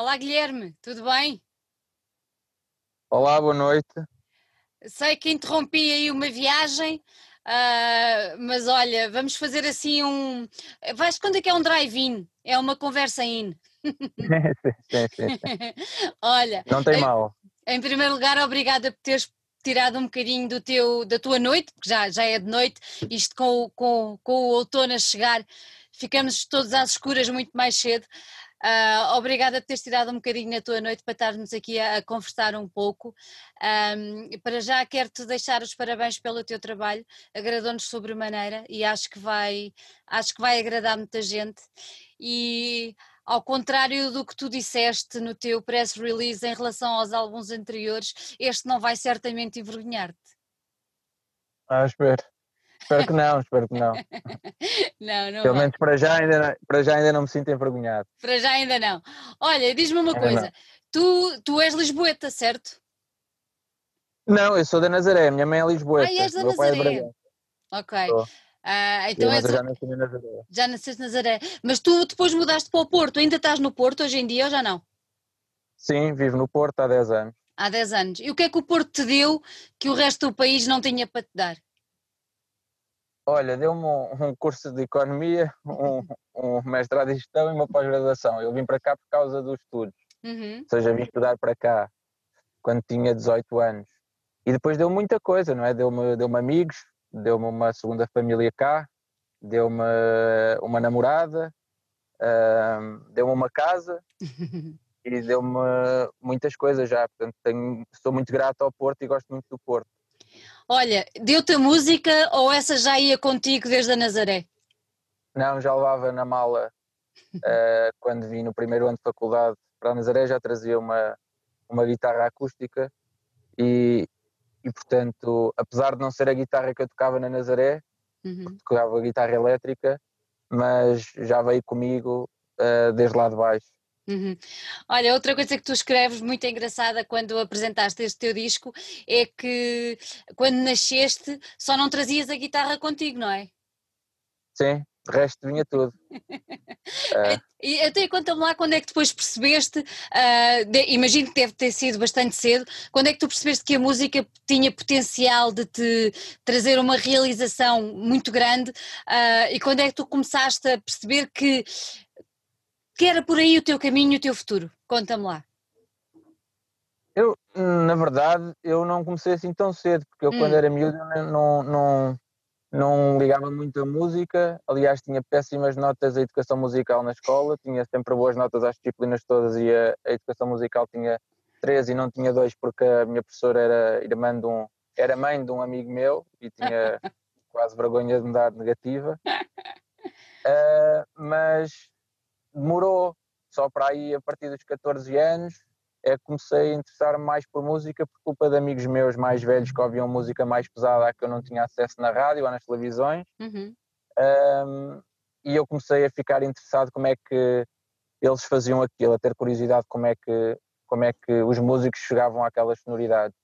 Olá, Guilherme, tudo bem? Olá, boa noite. Sei que interrompi aí uma viagem, ah, mas olha, vamos fazer assim um. Vais quando é que é um drive-in? É uma conversa in. sim, sim, sim. Olha, Não tem em, mal. em primeiro lugar, obrigada por teres tirado um bocadinho do teu, da tua noite, porque já, já é de noite, isto com, com, com o outono a chegar, ficamos todos às escuras muito mais cedo. Ah, obrigada por teres tirado um bocadinho na tua noite para estarmos aqui a, a conversar um pouco. E para já quero-te deixar os parabéns pelo teu trabalho, agradou-nos sobremaneira e acho que vai, acho que vai agradar muita gente. E ao contrário do que tu disseste no teu press release em relação aos álbuns anteriores, este não vai certamente envergonhar-te. Ah, espero. Espero que não, espero que não. Não, não Pelo menos para já, ainda não, para já ainda não me sinto envergonhado. Para já ainda não. Olha, diz-me uma Ainda coisa, tu, tu és lisboeta, certo? Não, eu sou da Nazaré, minha mãe é Lisboeta. Ah, és da é Nazaré. Bragança. Ok. Sou. Ah, Eu, então és, já nasci na Nazaré. já nasceste em Nazaré. Mas tu depois mudaste para o Porto, ainda estás no Porto hoje em dia ou já não? Sim, vivo no Porto há 10 anos. Há 10 anos. E o que é que o Porto te deu que o resto do país não tinha para te dar? Olha, deu-me um, um curso de economia, um, um mestrado em gestão e uma pós-graduação. Eu vim para cá por causa dos estudos. Uhum. ou seja, vim estudar para cá quando tinha 18 anos. E depois deu muita coisa, não é? Deu-me deu amigos, deu-me uma segunda família cá, deu-me uma namorada, ahm, deu-me uma casa e deu-me muitas coisas já. Portanto, tenho, sou muito grato ao Porto e gosto muito do Porto. Olha, deu-te a música ou essa já ia contigo desde a Nazaré? Não, já levava na mala ah, quando vim no primeiro ano de faculdade para a Nazaré, já trazia uma, uma guitarra acústica e, e, portanto, apesar de não ser a guitarra que eu tocava na Nazaré, Uhum. tocava guitarra elétrica, mas já veio comigo ah, desde lá de baixo. Uhum. Olha, outra coisa que tu escreves muito engraçada quando apresentaste este teu disco é que quando nasceste só não trazias a guitarra contigo, não é? Sim, de resto vinha tudo. Ah, E até conta-me lá quando é que depois percebeste, ah, de- imagino que deve ter sido bastante cedo, quando é que tu percebeste que a música tinha potencial de te trazer uma realização muito grande ah, e quando é que tu começaste a perceber que, que era por aí o teu caminho e o teu futuro? Conta-me lá. eu, na verdade, eu não comecei assim tão cedo, porque eu Hum. quando era miúdo não, não, não ligava muito a música, aliás tinha péssimas notas a educação musical na escola, tinha sempre boas notas às disciplinas todas e a, a educação musical tinha três e não tinha dois porque a minha professora era irmã de um, era mãe de um amigo meu e tinha quase vergonha de me dar negativa. Ah, mas demorou, só para aí a partir dos 14 anos é que comecei a interessar-me mais por música por culpa de amigos meus mais velhos que ouviam música mais pesada que eu não tinha acesso na rádio ou nas televisões Uhum. Ahm, e eu comecei a ficar interessado como é que eles faziam aquilo, a ter curiosidade como é que, como é que os músicos chegavam àquelas sonoridades.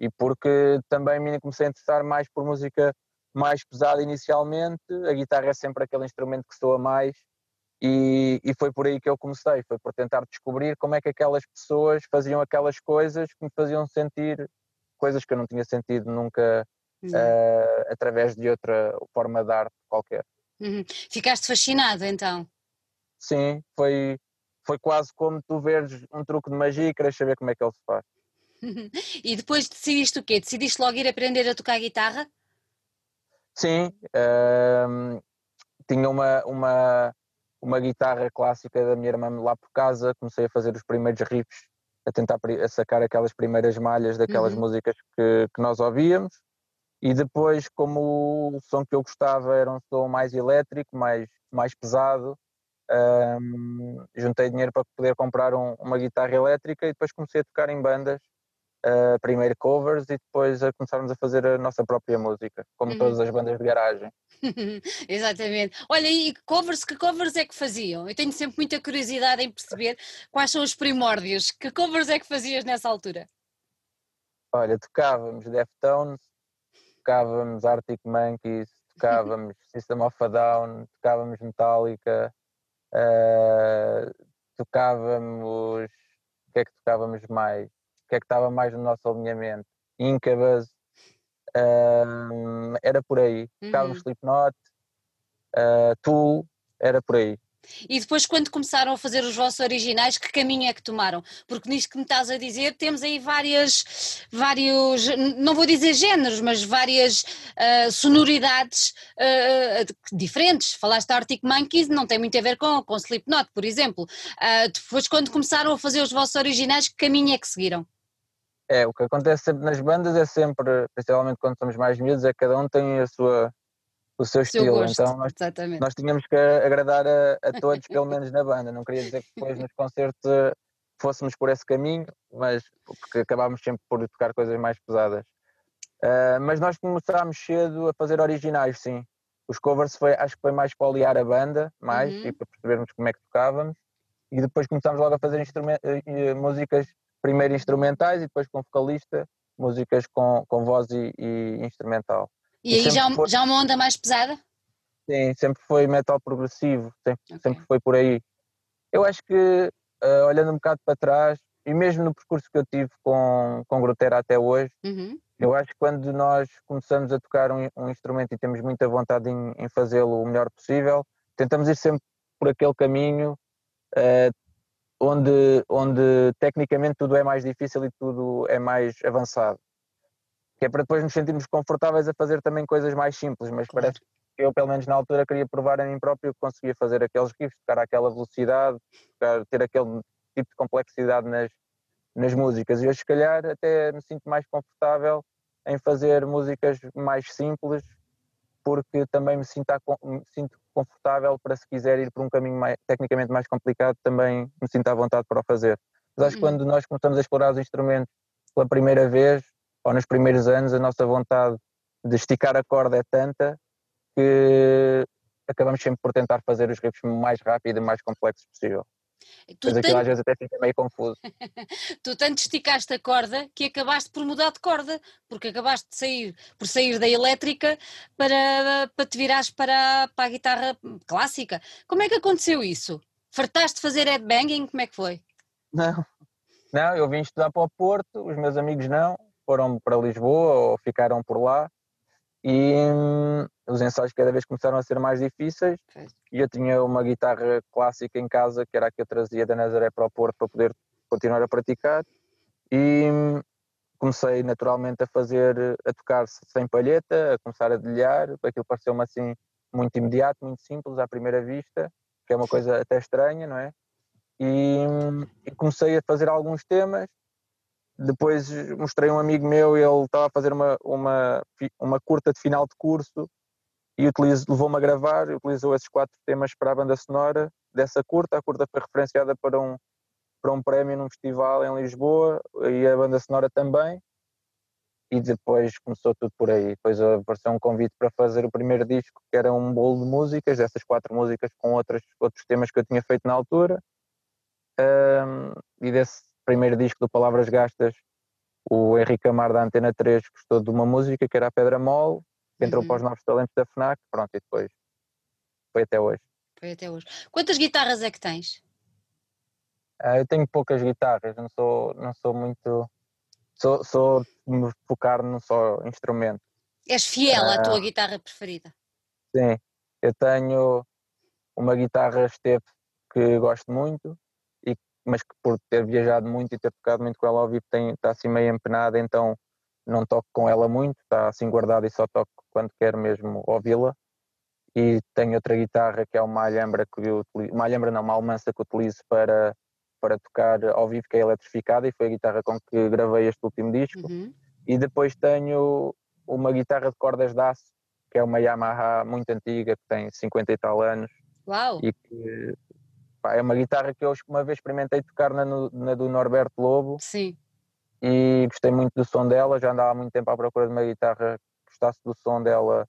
E porque também me comecei a interessar mais por música mais pesada inicialmente, a guitarra é sempre aquele instrumento que soa mais, e, e foi por aí que eu comecei, foi por tentar descobrir como é que aquelas pessoas faziam aquelas coisas que me faziam sentir coisas que eu não tinha sentido nunca eh, através de outra forma de arte qualquer. Uhum. Ficaste fascinado então? Sim, foi, foi quase como tu veres um truque de magia e queres saber como é que ele se faz. E depois decidiste o quê? Decidiste logo ir aprender a tocar guitarra? Sim, ehm, tinha uma, uma, uma guitarra clássica da minha irmã lá por casa, comecei a fazer os primeiros riffs, a tentar a sacar aquelas primeiras malhas daquelas Uhum. músicas que, que nós ouvíamos, e depois, como o som que eu gostava era um som mais elétrico, mais, mais pesado, ehm, juntei dinheiro para poder comprar um- uma guitarra elétrica e depois comecei a tocar em bandas, eh, primeiro covers e depois a começarmos a fazer a nossa própria música, como Uhum. todas as bandas de garagem. Exatamente. Olha, e covers, que covers é que faziam? Eu tenho sempre muita curiosidade em perceber quais são os primórdios. Que covers é que fazias nessa altura? Olha, tocávamos Deftones, tocávamos Arctic Monkeys, tocávamos System of a Down, tocávamos Metallica, eh, tocávamos, o que é que tocávamos mais? O que é que estava mais no nosso alinhamento? Incubus, um, era por aí. Uhum. Slipknot, uh, Tool, era por aí. E depois, quando começaram a fazer os vossos originais, que caminho é que tomaram? Porque nisto que me estás a dizer, temos aí várias, vários, não vou dizer géneros, mas várias uh, sonoridades uh, diferentes. Falaste de Arctic Monkeys, não tem muito a ver com, com Slipknot, por exemplo. Uh, depois, quando começaram a fazer os vossos originais, que caminho é que seguiram? É, o que acontece sempre nas bandas é sempre, principalmente quando somos mais miúdos, é que cada um tem a sua o seu, seu estilo. Gosto, então nós, nós, tínhamos que agradar a, a todos, pelo menos na banda. Não queria dizer que depois nos concertos eh, fôssemos por esse caminho, mas porque acabámos sempre por tocar coisas mais pesadas. Uh, mas nós começámos cedo a fazer originais, sim. Os covers foi, acho que foi mais para aliar a banda, mais, uhum. e para percebermos como é que tocávamos. E depois começámos logo a fazer uh, músicas, primeiro instrumentais e depois com vocalista, músicas com, com voz e, e instrumental. E, aí já, foi... já uma onda mais pesada? Sim, sempre foi metal progressivo, sempre, okay. sempre foi por aí. Eu acho que, uh, olhando um bocado para trás, e mesmo no percurso que eu tive com, com Grotera até hoje, uhum. eu acho que quando nós começamos a tocar um, um instrumento e temos muita vontade em, em fazê-lo o melhor possível, tentamos ir sempre por aquele caminho uh, onde, onde tecnicamente tudo é mais difícil e tudo é mais avançado que é para depois nos sentirmos confortáveis a fazer também coisas mais simples, mas claro. parece que eu, pelo menos na altura, queria provar a mim próprio que conseguia fazer aqueles riffs, tocar àquela velocidade, tocar, ter aquele tipo de complexidade nas, nas músicas. E hoje, se calhar, até me sinto mais confortável em fazer músicas mais simples, porque também me sinto, me sinto confortável para, se quiser ir por um caminho mais, tecnicamente mais complicado, também me sinto à vontade para o fazer. Mas acho que uhum. quando nós começamos a explorar os instrumentos pela primeira vez, ou nos primeiros anos a nossa vontade de esticar a corda é tanta que acabamos sempre por tentar fazer os riffs mais rápido e mais complexos possível. Tu Mas aquilo tanto... às vezes até fica meio confuso. tu tanto esticaste a corda que acabaste por mudar de corda, porque acabaste de sair, por sair da elétrica para, para te virares para, para a guitarra clássica. Como é que aconteceu isso? Fartaste de fazer headbanging? Como é que foi? Não, não, eu vim estudar para o Porto, os meus amigos não, foram para Lisboa ou ficaram por lá e hum, os ensaios cada vez começaram a ser mais difíceis. E eu tinha uma guitarra clássica em casa que era a que eu trazia da Nazaré para o Porto para poder continuar a praticar. E hum, comecei naturalmente a fazer, a tocar sem palheta, a começar a delhar, aquilo pareceu-me assim muito imediato, muito simples à primeira vista, que é uma coisa até estranha, não é? E, hum, e comecei a fazer alguns temas depois mostrei a um amigo meu, ele estava a fazer uma, uma, uma curta de final de curso e levou-me a gravar, utilizou esses quatro temas para a banda sonora dessa curta. A curta foi referenciada para um, para um prémio num festival em Lisboa e a banda sonora também. E depois começou tudo por aí. Depois apareceu um convite para fazer o primeiro disco, que era um bolo de músicas, dessas quatro músicas com outras, outros temas que eu tinha feito na altura. Um, e desse primeiro disco do Palavras Gastas, o Henrique Amar da Antena 3 gostou de uma música que era a Pedra Mole, que entrou uhum. para os novos talentos da FNAC, pronto, e depois foi até hoje. Foi até hoje. Quantas guitarras é que tens? Uh, eu tenho poucas guitarras, não sou, não sou muito. Sou, sou me focar num só instrumento. És fiel à tua guitarra preferida? Sim, eu tenho uma guitarra Step que gosto muito, mas que por ter viajado muito e ter tocado muito com ela ao vivo tem, está assim meio empenada, então não toco com ela muito, está assim guardada e só toco quando quero mesmo ouvi-la. E tenho outra guitarra que é uma alhambra que eu utilizo, uma alhambra não, uma almança que utilizo para, para tocar ao vivo, que é eletrificada e foi a guitarra com que gravei este último disco. Uhum. E depois tenho uma guitarra de cordas de aço, que é uma Yamaha muito antiga, que tem 50 e tal anos. Uau! E que Pá, é uma guitarra que eu uma vez experimentei tocar na, na, do Norberto Lobo. Sim. E gostei muito do som dela, já andava há muito tempo à procura de uma guitarra que gostasse do som dela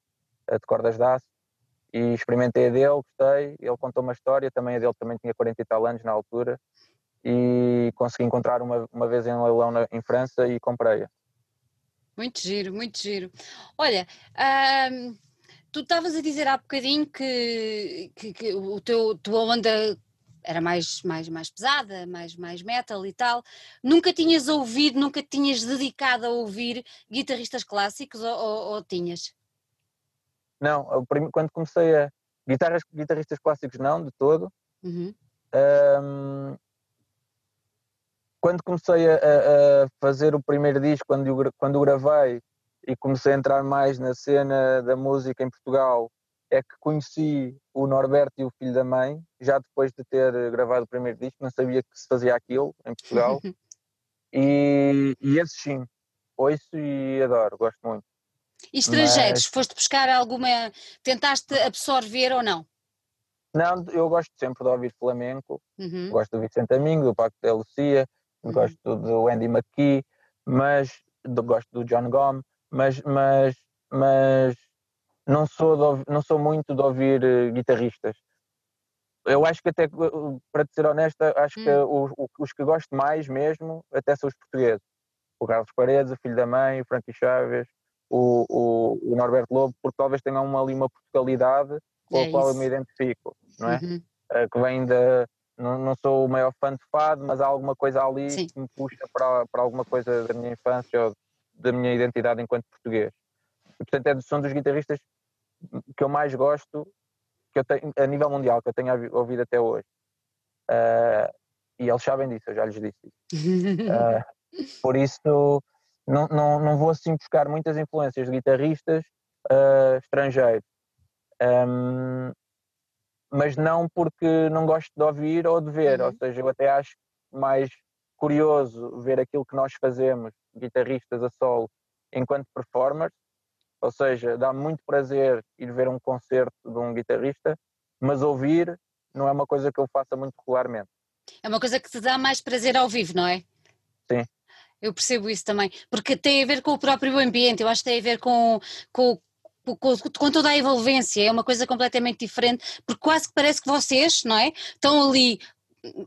de cordas de aço. E experimentei a dele, gostei. Ele contou uma história, também a dele também tinha 40 e tal anos na altura. E consegui encontrar uma, uma vez em leilão na, em França e comprei-a. Muito giro, muito giro. Olha, tu estavas a dizer há bocadinho que, que, que o teu tua onda era mais, mais, mais pesada, mais, mais metal e tal. Nunca tinhas ouvido, nunca tinhas dedicado a ouvir guitarristas clássicos ou, ou, ou tinhas? Não, quando comecei a. Guitarras, guitarristas clássicos não, de todo. Uhum. Um, quando comecei a, a, fazer o primeiro disco, quando, eu, quando eu gravei e comecei a entrar mais na cena da música em Portugal, é que conheci o Norberto e o filho da mãe, já depois de ter gravado o primeiro disco, não sabia que se fazia aquilo em Portugal. e, e esses sim, ouço e adoro, gosto muito. E estrangeiros, Mas... foste buscar alguma, tentaste absorver ou não? Não, eu gosto sempre de ouvir flamenco, uhum. gosto do Vicente Amingo, do Paco de Lucia, uhum. gosto do Andy McKee, mas do, gosto do John Gom, mas, mas, mas não sou, de, não sou muito de ouvir uh, guitarristas. Eu acho que até, eh, para te ser honesta, acho hum. que os, os que gosto mais mesmo até são os portugueses. O Carlos Paredes, o filho da mãe, o Frankie Chaves, o, o, o Norberto Lobo, porque talvez tenham uma, ali uma Portugalidade com é a qual eu me identifico, não é? Uhum. Uh, que vem da. Não, não sou o maior fã de fado, mas há alguma coisa ali Sim. que me puxa para, para alguma coisa da minha infância ou da minha identidade enquanto português. E, portanto, é, são dos guitarristas que eu mais gosto que eu tenho, a nível mundial, que eu tenho ouvido até hoje. Uh, e eles sabem disso, eu já lhes disse isso. Uh, por isso, não, não, não vou assim buscar muitas influências de guitarristas uh, estrangeiros. Um, mas não porque não gosto de ouvir ou de ver, uhum. ou seja, eu até acho mais curioso ver aquilo que nós fazemos, guitarristas a solo, enquanto performers, ou seja, dá muito prazer ir ver um concerto de um guitarrista, mas ouvir não é uma coisa que eu faça muito regularmente. É uma coisa que te dá mais prazer ao vivo, não é? Sim. Eu percebo isso também, porque tem a ver com o próprio ambiente, eu acho que tem a ver com, com, com, com, toda a envolvência, é uma coisa completamente diferente, porque quase que parece que vocês, não é? Estão ali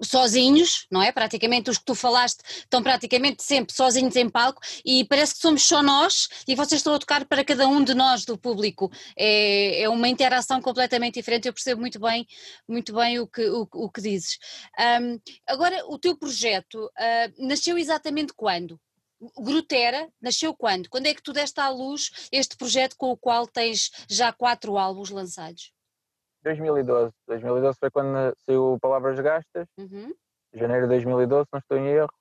sozinhos, não é? Praticamente os que tu falaste estão praticamente sempre sozinhos em palco e parece que somos só nós e vocês estão a tocar para cada um de nós do público. É, é uma interação completamente diferente. Eu percebo muito bem, muito bem o que, o, o que dizes. Um, agora, o teu projeto uh, nasceu exatamente quando? Grutera nasceu quando? Quando é que tu deste à luz este projeto com o qual tens já quatro álbuns lançados? 2012. 2012 foi quando saiu Palavras Gastas, uhum. janeiro de 2012, não estou em erro,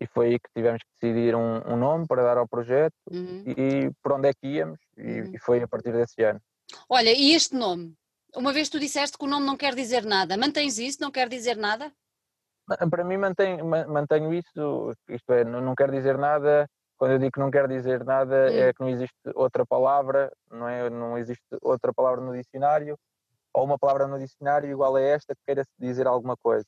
e foi aí que tivemos que decidir um, um nome para dar ao projeto uhum. e por onde é que íamos, e, uhum. e, foi a partir desse ano. Olha, e este nome? Uma vez tu disseste que o nome não quer dizer nada, mantens isso? Não quer dizer nada? Para mim mantenho, mantenho isso, isto é, não, não quer dizer nada quando eu digo que não quer dizer nada é hum. que não existe outra palavra, não é? Não existe outra palavra no dicionário ou uma palavra no dicionário igual a esta que queira dizer alguma coisa.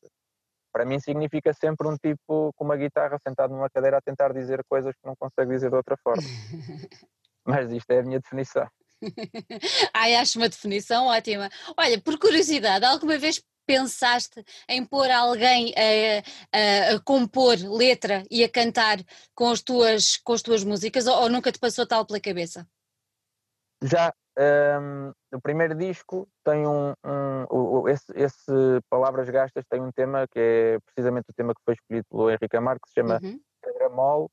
Para mim significa sempre um tipo com uma guitarra sentado numa cadeira a tentar dizer coisas que não consegue dizer de outra forma. Mas isto é a minha definição. Ai, acho uma definição ótima. Olha, por curiosidade, alguma vez pensaste em pôr alguém a, a, a, compor letra e a cantar com as tuas, com as tuas músicas ou, ou nunca te passou tal pela cabeça? Já, um, o primeiro disco tem um, um esse, esse, Palavras Gastas tem um tema que é precisamente o tema que foi escolhido pelo Henrique Amar, que se chama uhum. Pedramol,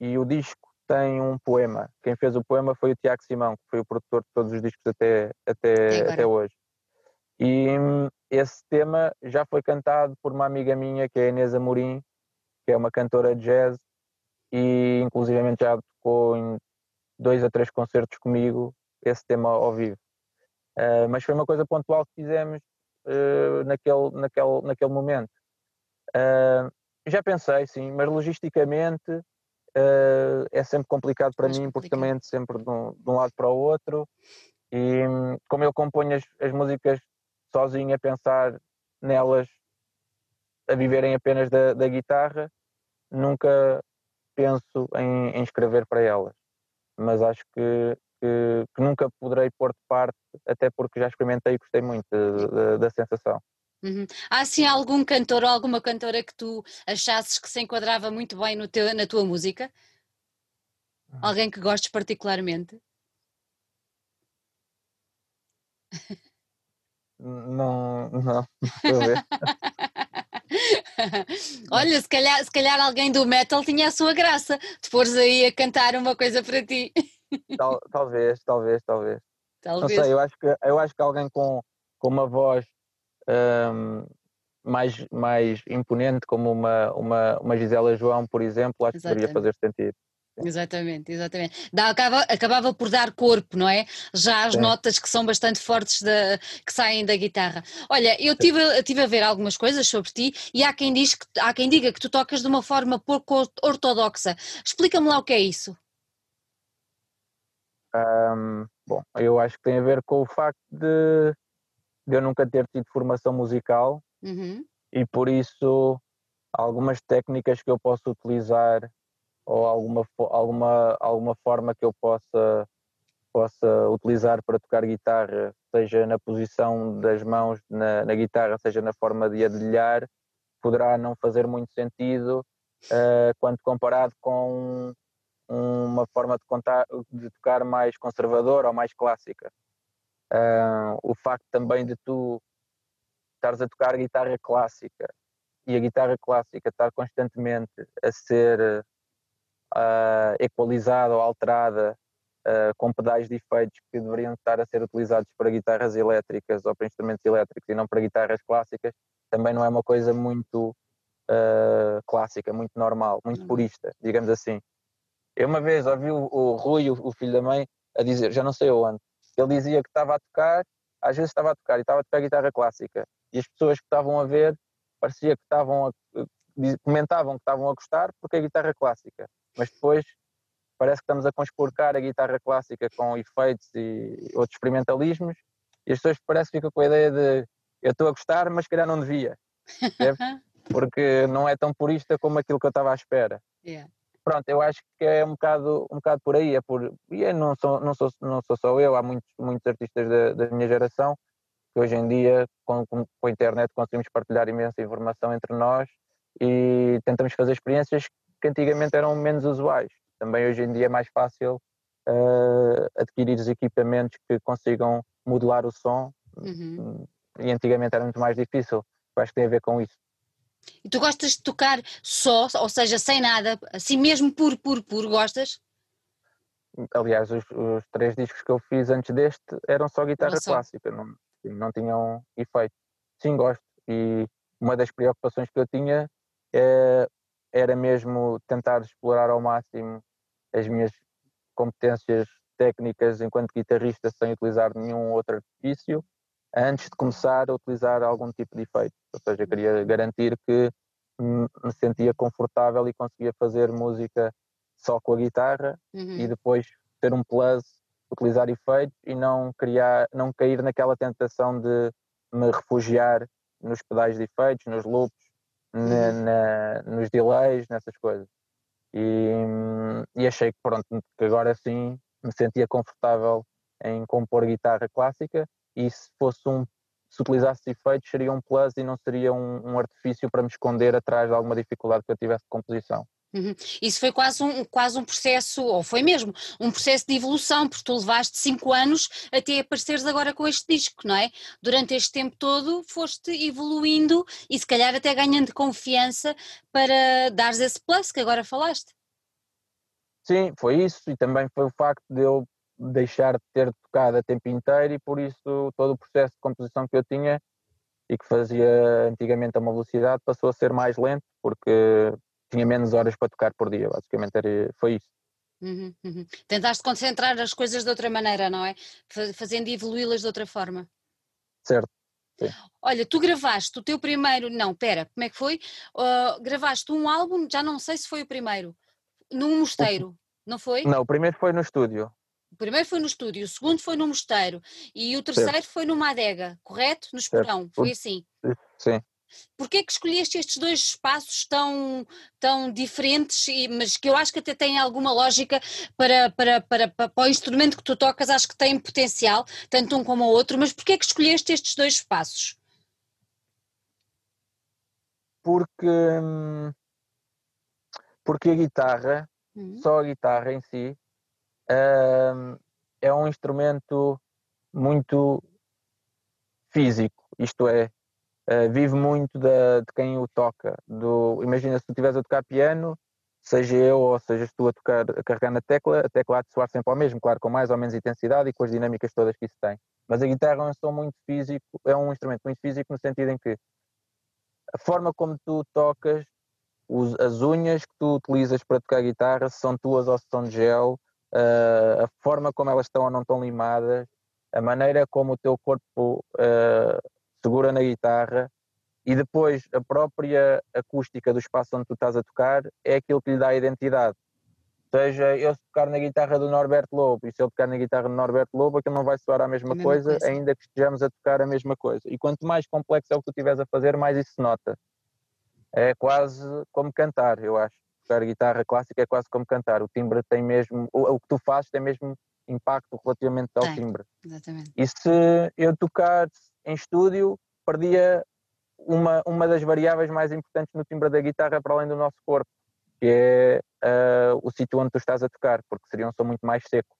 e o disco tem um poema. Quem fez o poema foi o Tiago Simão, que foi o produtor de todos os discos até, até, até hoje. E hum, esse tema já foi cantado por uma amiga minha, que é a Inês Amorim, que é uma cantora de jazz, e inclusivamente já tocou em dois a três concertos comigo esse tema ao vivo. Uh, mas foi uma coisa pontual que fizemos uh, naquele, naquele, naquele momento. Uh, já pensei, sim, mas logisticamente é sempre complicado para mim, complicado. porque também ando sempre de um, de um, lado para o outro. E como eu componho as, as músicas sozinho a pensar nelas, a viverem apenas da, da guitarra, nunca penso em, em escrever para elas. Mas acho que que, que, nunca poderei pôr de parte, até porque já experimentei e gostei muito da sensação. Uhum. Há assim algum cantor ou alguma cantora que tu achasses que se enquadrava muito bem no teu, na tua música? Uhum. Alguém que gostes particularmente? Não, não, estou a ver. Olha, se calhar, se calhar alguém do metal tinha a sua graça, de pôres aí a cantar uma coisa para ti. Tal, talvez, talvez, talvez, talvez. Não sei, eu acho que, eu acho que alguém com, com uma voz um, mais, mais imponente, como uma, uma, uma Gisela João, por exemplo, acho Exatamente. que poderia fazer sentido. Exatamente, exatamente. Dá, acaba, acabava por dar corpo, não é? Já as Sim. notas que são bastante fortes da, que saem da guitarra. Olha, eu tive, tive a ver algumas coisas sobre ti e há quem, diz que, há quem diga que tu tocas de uma forma pouco ortodoxa. Explica-me lá o que é isso. Um, bom, eu acho que tem a ver com o facto de, de eu nunca ter tido formação musical uhum. e por isso algumas técnicas que eu posso utilizar ou alguma, alguma, alguma forma que eu possa, possa utilizar para tocar guitarra, seja na posição das mãos na, na guitarra, seja na forma de adilhar, poderá não fazer muito sentido uh, quando comparado com uma forma de, contar, de, tocar mais conservadora ou mais clássica. Uh, o facto também de tu estares a tocar guitarra clássica e a guitarra clássica estar constantemente a ser uh, equalizada ou alterada uh, com pedais de efeitos que deveriam estar a ser utilizados para guitarras elétricas ou para instrumentos elétricos e não para guitarras clássicas, também não é uma coisa muito clássica, muito normal, muito uhum. purista, digamos assim. Eu uma vez ouvi o, o Rui, o, o filho da mãe, a dizer, já não sei onde, ele dizia que estava a tocar, às vezes estava a tocar e estava a tocar guitarra clássica. E as pessoas que estavam a ver parecia que estavam a, comentavam que estavam a gostar porque é guitarra clássica mas depois parece que estamos a conspurcar a guitarra clássica com efeitos e outros experimentalismos e as pessoas parece que ficam com a ideia de eu estou a gostar, mas calhar não devia, porque não é tão purista como aquilo que eu estava à espera. Yeah. Pronto, eu acho que é um bocado, um bocado por aí, é por, e não, sou, não, sou, não sou só eu, há muitos, muitos artistas da, da minha geração que hoje em dia, com, com, com a internet, conseguimos partilhar imensa informação entre nós e tentamos fazer experiências que antigamente eram menos usuais. Também hoje em dia é mais fácil uh, adquirir os equipamentos que consigam modular o som uhum. e antigamente era muito mais difícil. Eu acho que tem a ver com isso. E tu gostas de tocar só, ou seja, sem nada, assim mesmo puro, puro, puro, gostas? Aliás, os, os três discos que eu fiz antes deste eram só guitarra só. clássica, não, não tinham efeito. Sim, gosto. E uma das preocupações que eu tinha é era mesmo tentar explorar ao máximo as minhas competências técnicas enquanto guitarrista sem utilizar nenhum outro artifício antes de começar a utilizar algum tipo de efeito. Ou seja, queria garantir que me sentia confortável e conseguia fazer música só com a guitarra uhum. e depois ter um plus, utilizar efeitos e não criar, não cair naquela tentação de me refugiar nos pedais de efeitos, nos loops, na, na, nos delays, nessas coisas. E, e, achei que pronto, que agora sim me sentia confortável em compor guitarra clássica e se fosse um se utilizasse efeitos seria um plus e não seria um, um artifício para me esconder atrás de alguma dificuldade que eu tivesse de composição. Uhum. Isso foi quase um, quase um processo, ou foi mesmo, um processo de evolução, porque tu levaste cinco anos até apareceres agora com este disco, não é? Durante este tempo todo foste evoluindo e se calhar até ganhando confiança para dares esse plus que agora falaste. Sim, foi isso e também foi o facto de eu deixar de ter tocado a tempo inteiro e por isso todo o processo de composição que eu tinha e que fazia antigamente a uma velocidade passou a ser mais lento porque tinha menos horas para tocar por dia, basicamente era, foi isso. Uhum, uhum. Tentaste concentrar as coisas de outra maneira, não é? Fazendo evoluí-las de outra forma. Certo. Sim. Olha, tu gravaste o teu primeiro, não, pera, como é que foi? Uh, gravaste um álbum, já não sei se foi o primeiro, num mosteiro, não foi? Não, o primeiro foi no estúdio. O primeiro foi no estúdio, o segundo foi no mosteiro e o terceiro certo. foi numa adega, correto? No Esporão, foi assim? Sim. Porquê que escolheste estes dois espaços tão, tão diferentes, mas que eu acho que até têm alguma lógica para, para, para, para, para o instrumento que tu tocas, acho que tem potencial, tanto um como o outro, mas porquê que escolheste estes dois espaços? Porque, porque a guitarra, uhum. só a guitarra em si, é um instrumento muito físico, isto é, uh, vive muito de quem o toca. Do, imagina se tu estiveres a tocar piano, seja eu ou sejas tu a tocar, a carregar na tecla, a tecla há de soar sempre ao mesmo, claro, com mais ou menos intensidade e com as dinâmicas todas que isso tem. Mas a guitarra é um som muito físico, é um instrumento muito físico no sentido em que a forma como tu tocas, os, as unhas que tu utilizas para tocar guitarra, se são tuas ou se são de gel, uh, a forma como elas estão ou não estão limadas, a maneira como o teu corpo uh, segura na guitarra, e depois a própria acústica do espaço onde tu estás a tocar é aquilo que lhe dá a identidade. Ou seja, eu se tocar na guitarra do Norberto Lobo e se eu tocar na guitarra do Norberto Lobo, aquilo não vai soar a mesma, a mesma coisa, coisa, ainda que estejamos a tocar a mesma coisa. E quanto mais complexo é o que tu estiveres a fazer, mais isso se nota. É quase como cantar, eu acho. Tocar guitarra clássica é quase como cantar. O timbre tem mesmo, o, o que tu fazes tem mesmo impacto relativamente ao timbre. Exatamente. E se eu tocar em estúdio, perdia uma, uma das variáveis mais importantes no timbre da guitarra para além do nosso corpo, que é uh, o sítio onde tu estás a tocar, porque seria um som muito mais seco.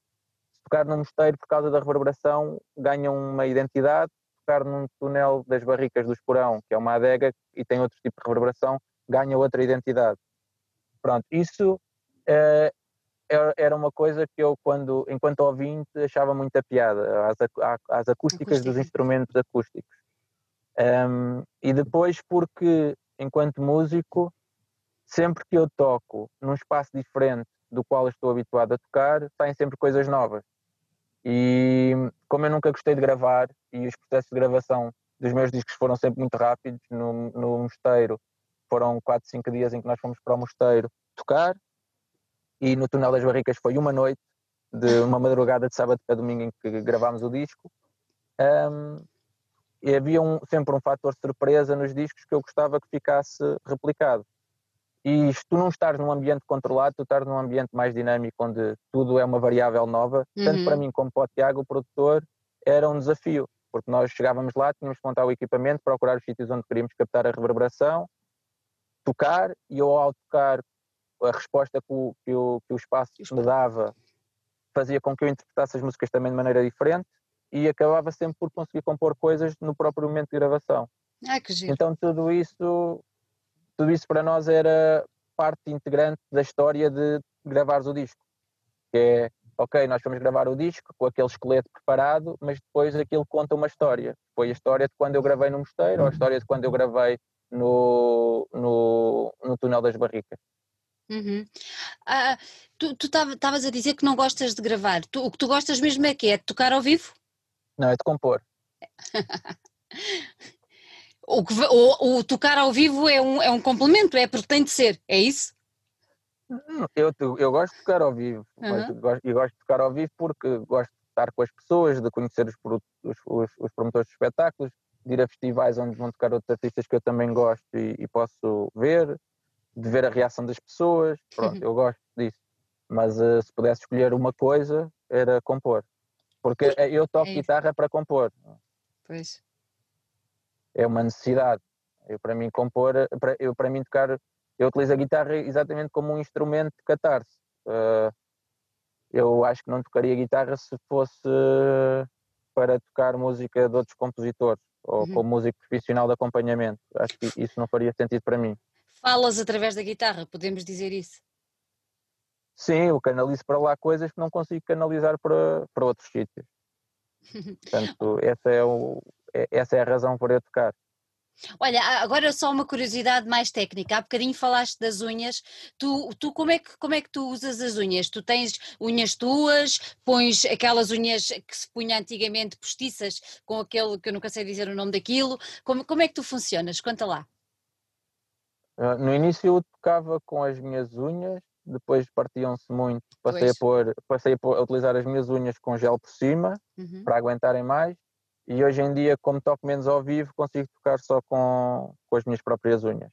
Se tocar num mosteiro por causa da reverberação, ganha uma identidade, tocar num túnel das barricas do esporão, que é uma adega e tem outro tipo de reverberação, ganha outra identidade. Pronto, isso uh, era uma coisa que eu, quando, enquanto ouvinte, achava muita piada, às, às acústicas dos instrumentos acústicos. Um, e depois porque, enquanto músico, sempre que eu toco num espaço diferente do qual estou habituado a tocar, saem sempre coisas novas. E como eu nunca gostei de gravar e os processos de gravação dos meus discos foram sempre muito rápidos, no, no mosteiro foram 4, 5 dias em que nós fomos para o mosteiro tocar e no Túnel das Barricas foi uma noite, de uma madrugada de sábado para domingo em que gravámos o disco. Um, e havia um, sempre um fator surpresa nos discos que eu gostava que ficasse replicado. E se tu não estás num ambiente controlado, tu estás num ambiente mais dinâmico, onde tudo é uma variável nova, uhum. tanto para mim como para o Tiago, o produtor, era um desafio, porque nós chegávamos lá, tínhamos que montar o equipamento, procurar os sítios onde queríamos captar a reverberação, tocar, e eu ao tocar, a resposta que o, que o, que o espaço me dava fazia com que eu interpretasse as músicas também de maneira diferente, e acabava sempre por conseguir compor coisas no próprio momento de gravação. Ah, que giro. Então tudo isso, tudo isso para nós era parte integrante da história de gravares o disco. Que é, ok, nós fomos gravar o disco com aquele esqueleto preparado, mas depois aquilo conta uma história. Foi a história de quando eu gravei no Mosteiro, ou a história de quando eu gravei no, no, no Túnel das Barricas. Uhum. Ah, tu estavas a dizer que não gostas de gravar. Tu, o que tu gostas mesmo é que é de tocar ao vivo? Não, é de compor. o, que, o, o, tocar ao vivo é um, é um complemento, é porque tem de ser, é isso? Eu, eu gosto de tocar ao vivo uhum. gosto, e gosto de tocar ao vivo porque gosto de estar com as pessoas, de conhecer os, os, os, os promotores de espetáculos, de ir a festivais onde vão tocar outros artistas que eu também gosto e, e posso ver, de ver a reação das pessoas. Pronto, eu gosto disso. Mas uh, se pudesse escolher uma coisa, era compor. Porque eu toco é guitarra para compor. Pois. É uma necessidade. Eu, para mim, compor, para, eu, para mim, tocar, eu utilizo a guitarra exatamente como um instrumento de catarse. Uh, eu acho que não tocaria guitarra se fosse para tocar música de outros compositores ou uhum. como músico profissional de acompanhamento. Acho que isso não faria sentido para mim. Falas através da guitarra, podemos dizer isso? Sim, eu canalizo para lá coisas que não consigo canalizar para, para outros sítios. Portanto, essa é, o, é, essa é a razão por eu tocar. Olha, agora só uma curiosidade mais técnica. Há bocadinho falaste das unhas. Tu, tu como, é que, como é que tu usas as unhas? Tu tens unhas tuas, pões aquelas unhas que se punha antigamente postiças, com aquele que eu nunca sei dizer o nome daquilo. Como, como é que tu funcionas? Conta lá. Ah, no início eu tocava com as minhas unhas depois partiam-se muito, passei a, pôr, passei a, pôr, a, utilizar as minhas unhas com gel por cima uhum. para aguentarem mais e hoje em dia, como toco menos ao vivo, consigo tocar só com, com as minhas próprias unhas.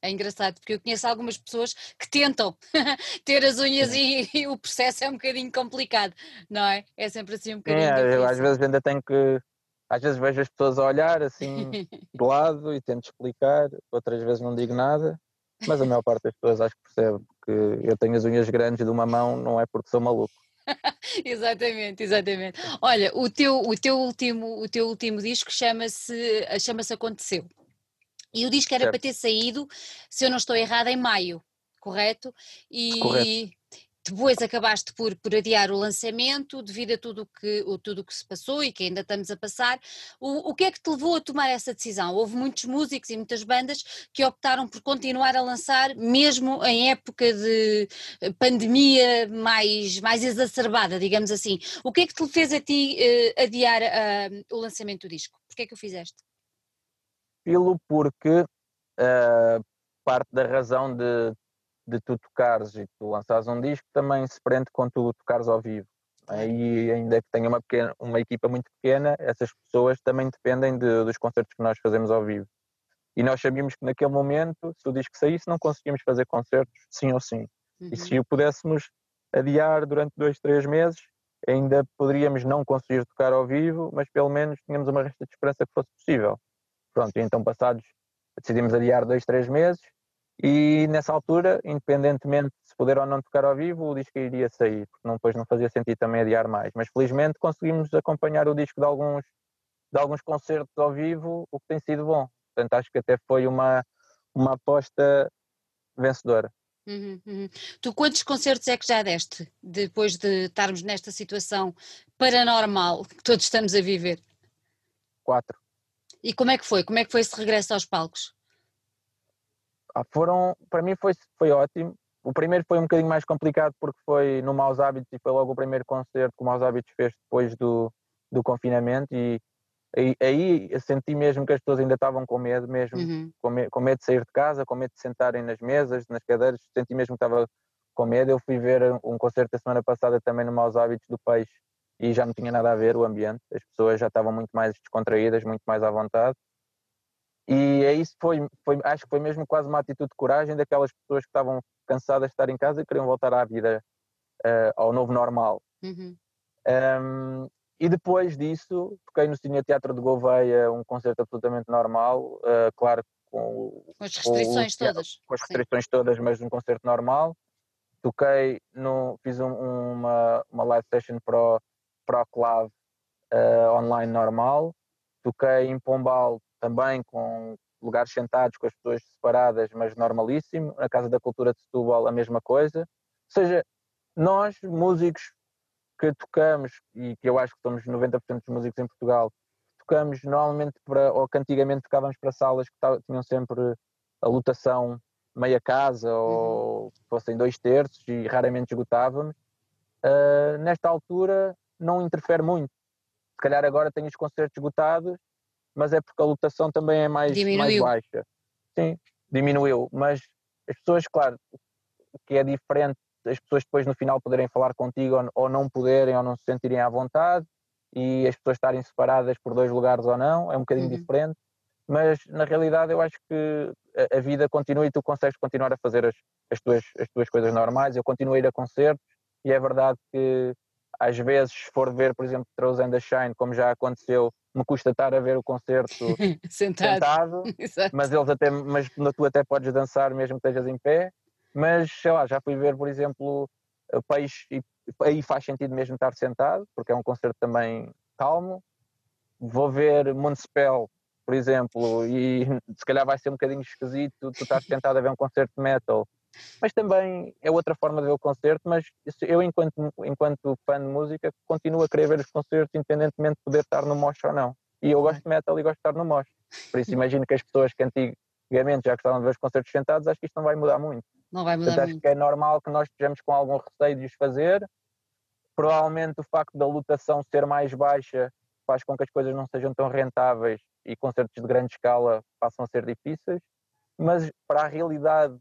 É engraçado, porque eu conheço algumas pessoas que tentam ter as unhas e, e, o processo é um bocadinho complicado, não é? É sempre assim um bocadinho. É, eu às vezes ainda tenho que. Às vezes vejo as pessoas a olhar assim de lado e tento explicar, outras vezes não digo nada, mas a maior parte das pessoas acho que percebe que eu tenho as unhas grandes de uma mão, não é porque sou maluco. exatamente, exatamente. Olha, o teu, o teu, último, o teu último disco chama-se chama Aconteceu. E o disco era certo. para ter saído, se eu não estou errada, em maio, correto? E, correto depois acabaste por, por adiar o lançamento devido a tudo que, o, tudo que se passou e que ainda estamos a passar. O, o que é que te levou a tomar essa decisão? Houve muitos músicos e muitas bandas que optaram por continuar a lançar, mesmo em época de eh, pandemia mais, mais exacerbada, digamos assim. O que é que te fez a ti uh, adiar uh, o lançamento do disco? Porquê é que o fizeste? Pelo porque uh, parte da razão de de tu tocares e tu lançares um disco também se prende com tu tocares ao vivo. E ainda que tenha uma, pequena, uma equipa muito pequena, essas pessoas também dependem de, dos concertos que nós fazemos ao vivo. E nós sabíamos que naquele momento, se o disco saísse, não conseguíamos fazer concertos, sim ou sim. Uhum. E se o pudéssemos adiar durante dois, três meses, ainda poderíamos não conseguir tocar ao vivo, mas pelo menos tínhamos uma resta de esperança que fosse possível. Pronto, e então passados, decidimos adiar dois, três meses, e nessa altura, independentemente de se poder ou não tocar ao vivo, o disco iria sair, porque não, depois não fazia sentido também adiar mais. Mas felizmente conseguimos acompanhar o disco de alguns, de alguns concertos ao vivo, o que tem sido bom. Portanto, acho que até foi uma, uma aposta vencedora. Uhum, uhum. Tu quantos concertos é que já deste depois de estarmos nesta situação paranormal que todos estamos a viver? Quatro. E como é que foi? Como é que foi esse regresso aos palcos? Ah, foram, para mim foi, foi ótimo. O primeiro foi um bocadinho mais complicado porque foi no Maus Hábitos e foi logo o primeiro concerto que o Maus Hábitos fez depois do, do confinamento e aí, aí eu senti mesmo que as pessoas ainda estavam com medo, mesmo uhum. com, me, com, medo de sair de casa, com medo de sentarem nas mesas, nas cadeiras, senti mesmo que estava com medo. Eu fui ver um concerto da semana passada também no Maus Hábitos do Peixe e já não tinha nada a ver o ambiente, as pessoas já estavam muito mais descontraídas, muito mais à vontade e é isso foi, foi, acho que foi mesmo quase uma atitude de coragem daquelas pessoas que estavam cansadas de estar em casa e queriam voltar à vida, uh, ao novo normal. Uhum. Um, e depois disso, toquei no Cine Teatro de Gouveia, um concerto absolutamente normal, uh, claro, com, com as restrições com o, todas. Com as restrições Sim. todas, mas um concerto normal. Toquei, no, fiz um, uma, uma live session para o, para o Clave uh, online normal. Toquei em Pombal também com lugares sentados, com as pessoas separadas, mas normalíssimo. Na Casa da Cultura de Setúbal, a mesma coisa. Ou seja, nós, músicos que tocamos, e que eu acho que somos 90% dos músicos em Portugal, tocamos normalmente para, ou que antigamente tocávamos para salas que tinham sempre a lotação meia casa ou uhum. fossem dois terços e raramente esgotávamos. Uh, nesta altura não interfere muito. Se calhar agora tenho os concertos esgotados mas é porque a lotação também é mais, mais baixa. Sim, diminuiu, mas as pessoas, claro, que é diferente, as pessoas depois no final poderem falar contigo ou, ou não poderem ou não se sentirem à vontade e as pessoas estarem separadas por dois lugares ou não, é um bocadinho uhum. diferente, mas na realidade eu acho que a, a, vida continua e tu consegues continuar a fazer as, as, tuas, as tuas coisas normais. Eu continuo a ir a concertos e é verdade que às vezes, se for ver, por exemplo, Throws and the Shine, como já aconteceu, me custa estar a ver o concerto sentado, sentado mas eles até, mas tu até podes dançar mesmo que estejas em pé, mas sei lá, já fui ver, por exemplo, o Peixe e aí faz sentido mesmo estar sentado, porque é um concerto também calmo. Vou ver Municipal, por exemplo, e se calhar vai ser um bocadinho esquisito tu estás sentado a ver um concerto de metal mas também é outra forma de ver o concerto, mas eu enquanto, enquanto fã de música continuo a querer ver os concertos independentemente de poder estar no mosh ou não. E eu gosto de metal e gosto de estar no mosh. Por isso imagino que as pessoas que antigamente já gostavam de ver os concertos sentados, acho que isto não vai mudar muito. Não vai mudar Portanto, muito. Acho que é normal que nós estejamos com algum receio de os fazer. Provavelmente o facto da lotação ser mais baixa faz com que as coisas não sejam tão rentáveis e concertos de grande escala passam a ser difíceis. Mas para a realidade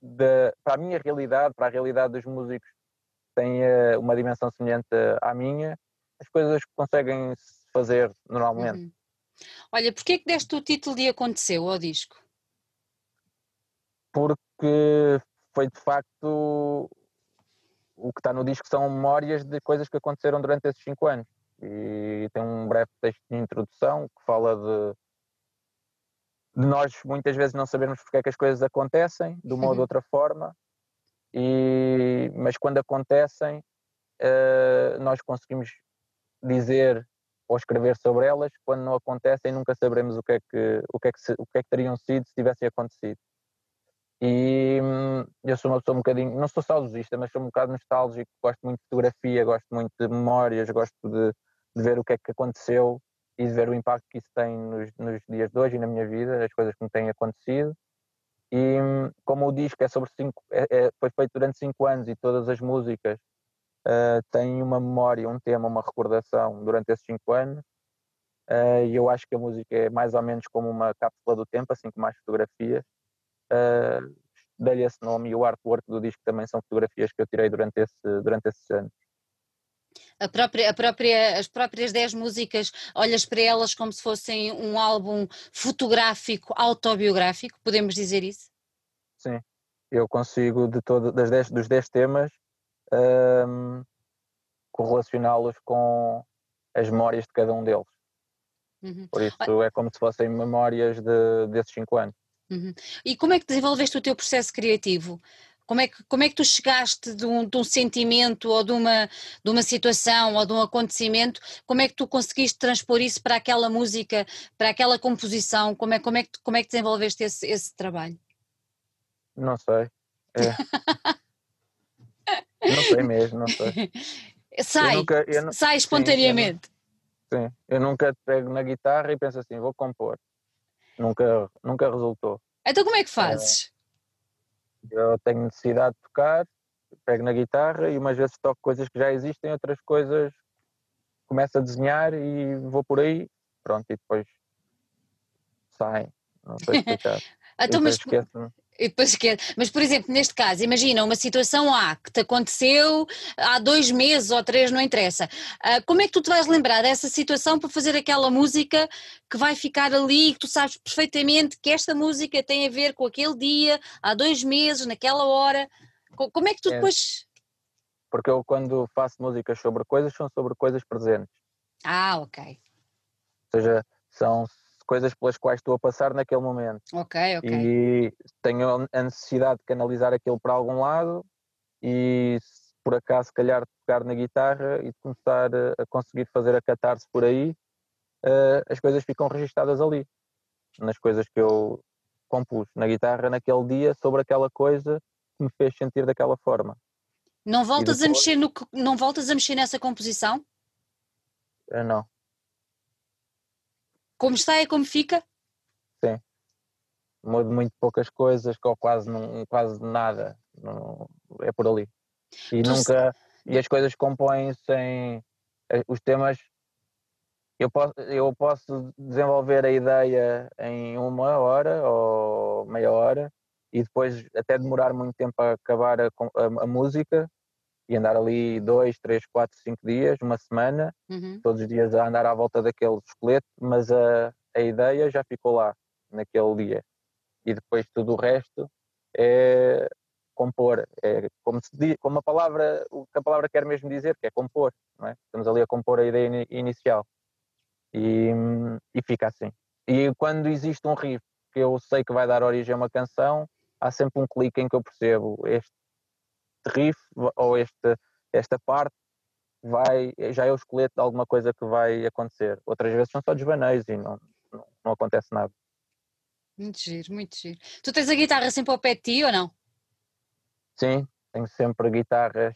de, para a minha realidade, para a realidade dos músicos que têm uh, uma dimensão semelhante à minha, as coisas conseguem se fazer normalmente. Uhum. Olha, porquê é que deste o título de Aconteceu ao disco? Porque foi de facto o que está no disco são memórias de coisas que aconteceram durante esses cinco anos. E tem um breve texto de introdução que fala de nós muitas vezes não sabermos porque é que as coisas acontecem, de uma ou de uhum. outra forma, e, mas quando acontecem, uh, nós conseguimos dizer ou escrever sobre elas, quando não acontecem nunca saberemos o que é que, o que, é que, se, o que, é que teriam sido se tivessem acontecido. E hum, eu sou uma pessoa um bocadinho, não sou saudosista, mas sou um bocado nostálgico, gosto muito de fotografia, gosto muito de memórias, gosto de, de ver o que é que aconteceu e de ver o impacto que isso tem nos, nos, dias de hoje e na minha vida, as coisas que me têm acontecido. E como o disco é sobre cinco, é, é, foi feito durante cinco anos e todas as músicas uh, têm uma memória, um tema, uma recordação durante esses cinco anos, uh, e eu acho que a música é mais ou menos como uma cápsula do tempo, assim como as fotografias. Uh, Dei-lhe esse nome e o artwork do disco também são fotografias que eu tirei durante, esse, durante esses anos. A própria, a própria, as próprias 10 músicas, olhas para elas como se fossem um álbum fotográfico, autobiográfico, podemos dizer isso? Sim, eu consigo de todo, das dez, dos 10 temas um, correlacioná-los com as memórias de cada um deles. Uhum. Por isso é como se fossem memórias de, desses 5 anos. Uhum. E como é que desenvolveste o teu processo criativo? Como é que, como é que tu chegaste de um, de um, sentimento ou de uma, de uma situação ou de um acontecimento, como é que tu conseguiste transpor isso para aquela música, para aquela composição? Como é, como é, que, como é que desenvolveste esse, esse trabalho? Não sei. É. não sei mesmo, não sei. Sai, eu nunca, eu sai espontaneamente. Sim eu, sim, eu nunca pego na guitarra e penso assim, vou compor nunca, nunca resultou. Então como é que fazes? Eu tenho necessidade de tocar, pego na guitarra e umas vezes toco coisas que já existem, outras coisas começo a desenhar e vou por aí, pronto, e depois saem. Não sei explicar. então, mas, e depois esquece. Mas, por exemplo, neste caso, imagina uma situação A que te aconteceu há dois meses ou três, não interessa. Uh, como é que tu te vais lembrar dessa situação para fazer aquela música que vai ficar ali, que tu sabes perfeitamente que esta música tem a ver com aquele dia, há dois meses, naquela hora? Como é que tu é. depois. Porque eu, quando faço músicas sobre coisas, são sobre coisas presentes. Ah, ok. Ou seja, são coisas pelas quais estou a passar naquele momento. Ok, ok. E tenho a necessidade de canalizar aquilo para algum lado e se por acaso, se calhar, tocar na guitarra e começar a conseguir fazer a catarse por aí, uh, as coisas ficam registadas ali, nas coisas que eu compus na guitarra naquele dia sobre aquela coisa que me fez sentir daquela forma. Não voltas depois... a mexer no não voltas a mexer nessa composição? Uh, não. Como está é como fica? Sim. Mudo muito poucas coisas, ou quase, não, quase nada. Não, é por ali. E tu nunca. E as coisas compõem-se em. Os temas. Eu posso, eu posso desenvolver a ideia em uma hora ou meia hora e depois até demorar muito tempo a acabar a, a, a música e andar ali dois, três, quatro, cinco dias, uma semana, uhum. todos os dias a andar à volta daquele esqueleto, mas a, a ideia já ficou lá naquele dia. E depois tudo o resto é compor, é como, se diz, como a palavra, o que a palavra quer mesmo dizer, que é compor, não é? Estamos ali a compor a ideia inicial. E, e fica assim. E quando existe um riff que eu sei que vai dar origem a uma canção, há sempre um clique em que eu percebo este riff ou este, esta parte vai, já é o esqueleto de alguma coisa que vai acontecer. Outras vezes são só desvaneios e não, não, não, acontece nada. Muito giro, muito giro. Tu tens a guitarra sempre ao pé de ti ou não? Sim, tenho sempre guitarras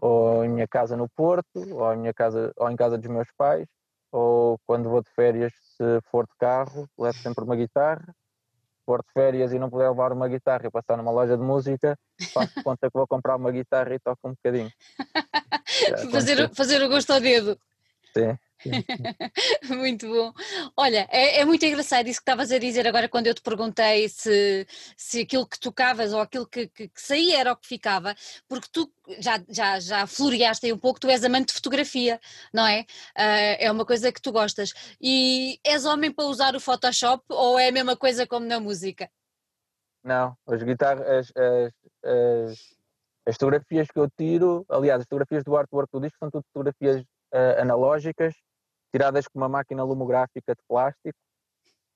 ou em minha casa no Porto, ou em, minha casa, ou em casa dos meus pais, ou quando vou de férias, se for de carro, levo sempre uma guitarra for de férias e não puder levar uma guitarra e passar numa loja de música, faço conta que vou comprar uma guitarra e toco um bocadinho. fazer, fazer o gosto ao dedo. Sim. muito bom. Olha, é, é, muito engraçado isso que estavas a dizer agora quando eu te perguntei se, se aquilo que tocavas ou aquilo que, que, que saía era o que ficava, porque tu já, já, já floreaste aí um pouco, tu és amante de fotografia, não é? Uh, é uma coisa que tu gostas. E és homem para usar o Photoshop ou é a mesma coisa como na música? Não, as guitarras, as, as, as, as fotografias que eu tiro, aliás, as fotografias do artwork do disco são tudo fotografias uh, analógicas, tiradas com uma máquina lumográfica de plástico,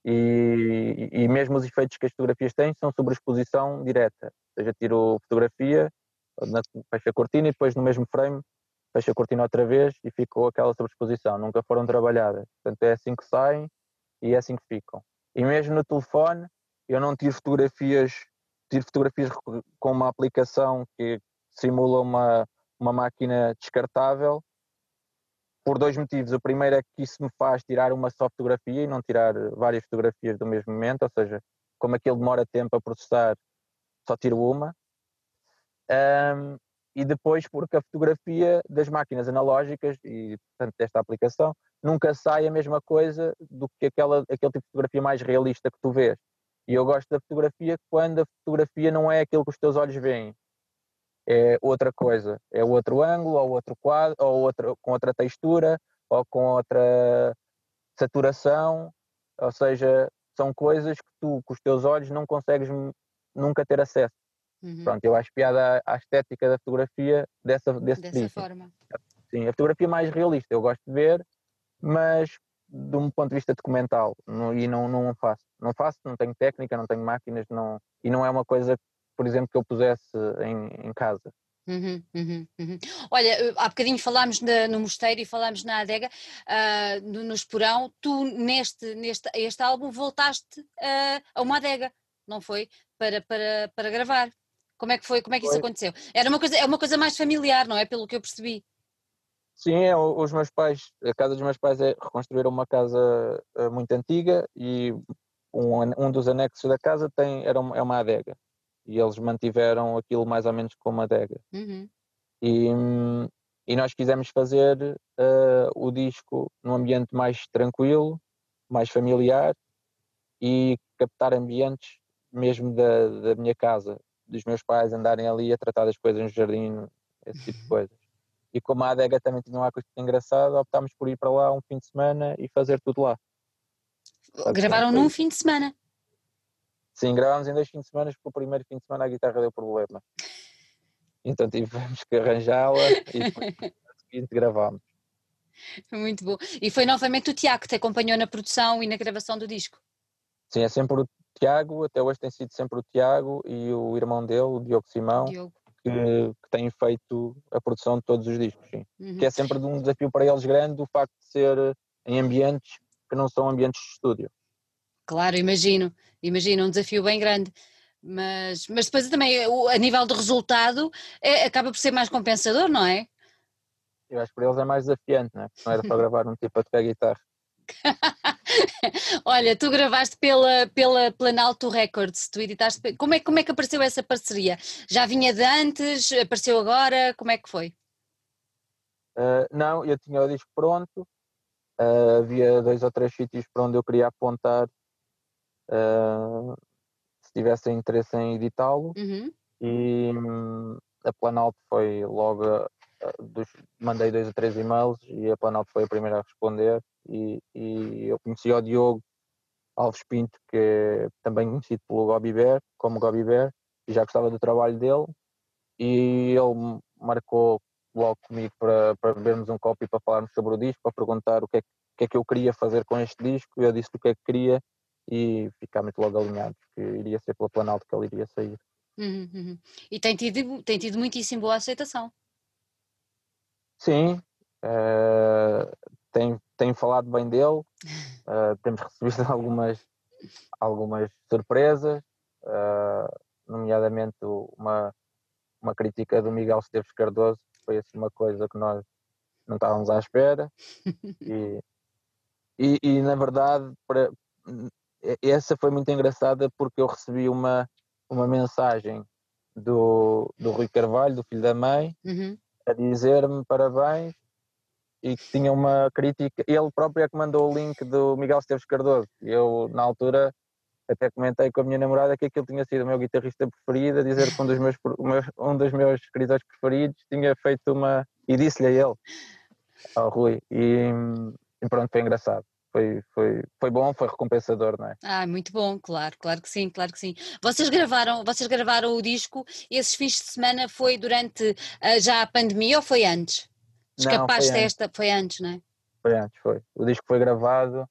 e, e, mesmo os efeitos que as fotografias têm são sobre exposição direta, ou seja, tiro fotografia, fecho a cortina e depois no mesmo frame fecha a cortina outra vez e ficou aquela sobreexposição, nunca foram trabalhadas. Portanto, é assim que saem e é assim que ficam. E mesmo no telefone, eu não tiro fotografias, tiro fotografias com uma aplicação que simula uma, uma máquina descartável por dois motivos. O primeiro é que isso me faz tirar uma só fotografia e não tirar várias fotografias do mesmo momento, ou seja, como aquilo demora tempo a processar, só tiro uma. Um, e depois porque a fotografia das máquinas analógicas e portanto desta aplicação nunca sai a mesma coisa do que aquela, aquele tipo de fotografia mais realista que tu vês. E eu gosto da fotografia quando a fotografia não é aquilo que os teus olhos veem. É outra coisa, é outro ângulo, ou outro quadro, ou outra, com outra textura, ou com outra saturação, ou seja, são coisas que tu, com os teus olhos, não consegues nunca ter acesso. Uhum. Pronto, eu acho piada à, estética da fotografia dessa, desse dessa tipo. forma. Sim, a fotografia mais realista, eu gosto de ver, mas de um ponto de vista documental, não, e não, não faço. Não faço, não tenho técnica, não tenho máquinas, não, e não é uma coisa, por exemplo, que eu pusesse em, em casa. Uhum, uhum, uhum. Olha, há bocadinho falámos na, no mosteiro e falámos na adega, uh, no, no Esporão, tu neste, neste este álbum voltaste uh, a uma adega, não foi? Para, para, para gravar. Como é que foi? Como é que isso aconteceu? Era uma coisa, é uma coisa mais familiar, não é? Pelo que eu percebi. Sim, é, os meus pais, a casa dos meus pais é reconstruíram uma casa eh, muito antiga e um, um dos anexos da casa tem, era uma, é uma adega e eles mantiveram aquilo mais ou menos como adega. Uhum. E, e nós quisemos fazer uh, o disco num ambiente mais tranquilo, mais familiar e captar ambientes mesmo da, da minha casa dos meus pais andarem ali a tratar das coisas no jardim, esse tipo de uhum. coisas. E como a adega também tinha um acústico engraçado, optámos por ir para lá um fim de semana e fazer tudo lá. Gravaram num fim de semana? Sim, gravámos em dois fins de semana, porque o primeiro fim de semana a guitarra deu problema. Então tivemos que arranjá-la e depois seguinte gravámos. Muito bom. E foi novamente o Tiago que te acompanhou na produção e na gravação do disco? Sim, é sempre o Tiago, até hoje tem sido sempre o Tiago e o irmão dele, o Diogo Simão, Diogo. Que, que têm feito a produção de todos os discos, uhum. que é sempre um desafio para eles grande o facto de ser em ambientes que não são ambientes de estúdio. Claro, imagino, imagino, um desafio bem grande. Mas, mas depois também, a nível de resultado, é, acaba por ser mais compensador, não é? Eu acho que para eles é mais desafiante, não é? Porque não era para gravar um tipo a tocar guitarra. Olha, tu gravaste pela, pela Planalto Records, tu editaste. Como é, como é que apareceu essa parceria? Já vinha de antes? Apareceu agora? Como é que foi? Uh, não, eu tinha o disco pronto, uh, havia dois ou três sítios para onde eu queria apontar uh, se tivessem interesse em editá-lo. Uhum. e um, a Planalto foi logo dos, mandei dois ou três e-mails e a Planalto foi a primeira a responder. E, e eu conheci o Diogo Alves Pinto, que é também conhecido pelo Gobi Bear, como Gobi Bear, e já gostava do trabalho dele. E ele marcou logo comigo para, para bebermos um copo e para falarmos sobre o disco, para perguntar o que é, que é que eu queria fazer com este disco, eu disse o que é que queria e ficámos logo alinhados que iria ser pela Planalto que ele iria sair. Uhum, uhum. E tem tido, tem tido muitíssimo boa aceitação. Sim, uh, tem, tem falado bem dele, uh, temos recebido algumas, algumas surpresas, uh, nomeadamente uma, uma crítica do Miguel Esteves Cardoso, foi assim uma coisa que nós não estávamos à espera e, e, e na verdade para, essa foi muito engraçada porque eu recebi uma, uma mensagem do, do Rui Carvalho, do filho da mãe, uhum a dizer-me parabéns e que tinha uma crítica. Ele próprio é que mandou o link do Miguel Esteves Cardoso. Eu, na altura, até comentei com a minha namorada que aquele tinha sido o meu guitarrista preferido, a dizer que um dos meus, um dos meus escritores preferidos tinha feito uma. E disse-lhe a ele, ao Rui. E, e pronto, foi engraçado foi, foi, foi bom, foi recompensador, não é? Ah, muito bom, claro, claro que sim, claro que sim. Vocês gravaram, vocês gravaram o disco, esses fins de semana foi durante uh, já a pandemia ou foi antes? Escapaste não, foi esta, antes. foi antes, não é? Foi antes, foi. O disco foi gravado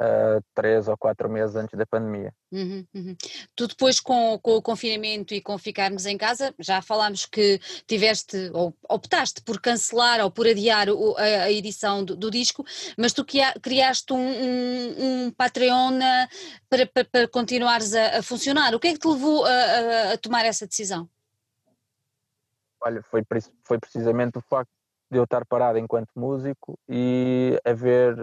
uh, três ou quatro meses antes da pandemia. Uhum, uhum. Tu depois com, com, o confinamento e com ficarmos em casa, já falámos que tiveste ou optaste por cancelar ou por adiar o, a, a, edição do, do, disco, mas tu criaste um, um, um Patreon para, para, para continuares a, a, funcionar. O que é que te levou a, a tomar essa decisão? Olha, foi, foi precisamente o facto de eu estar parado enquanto músico e haver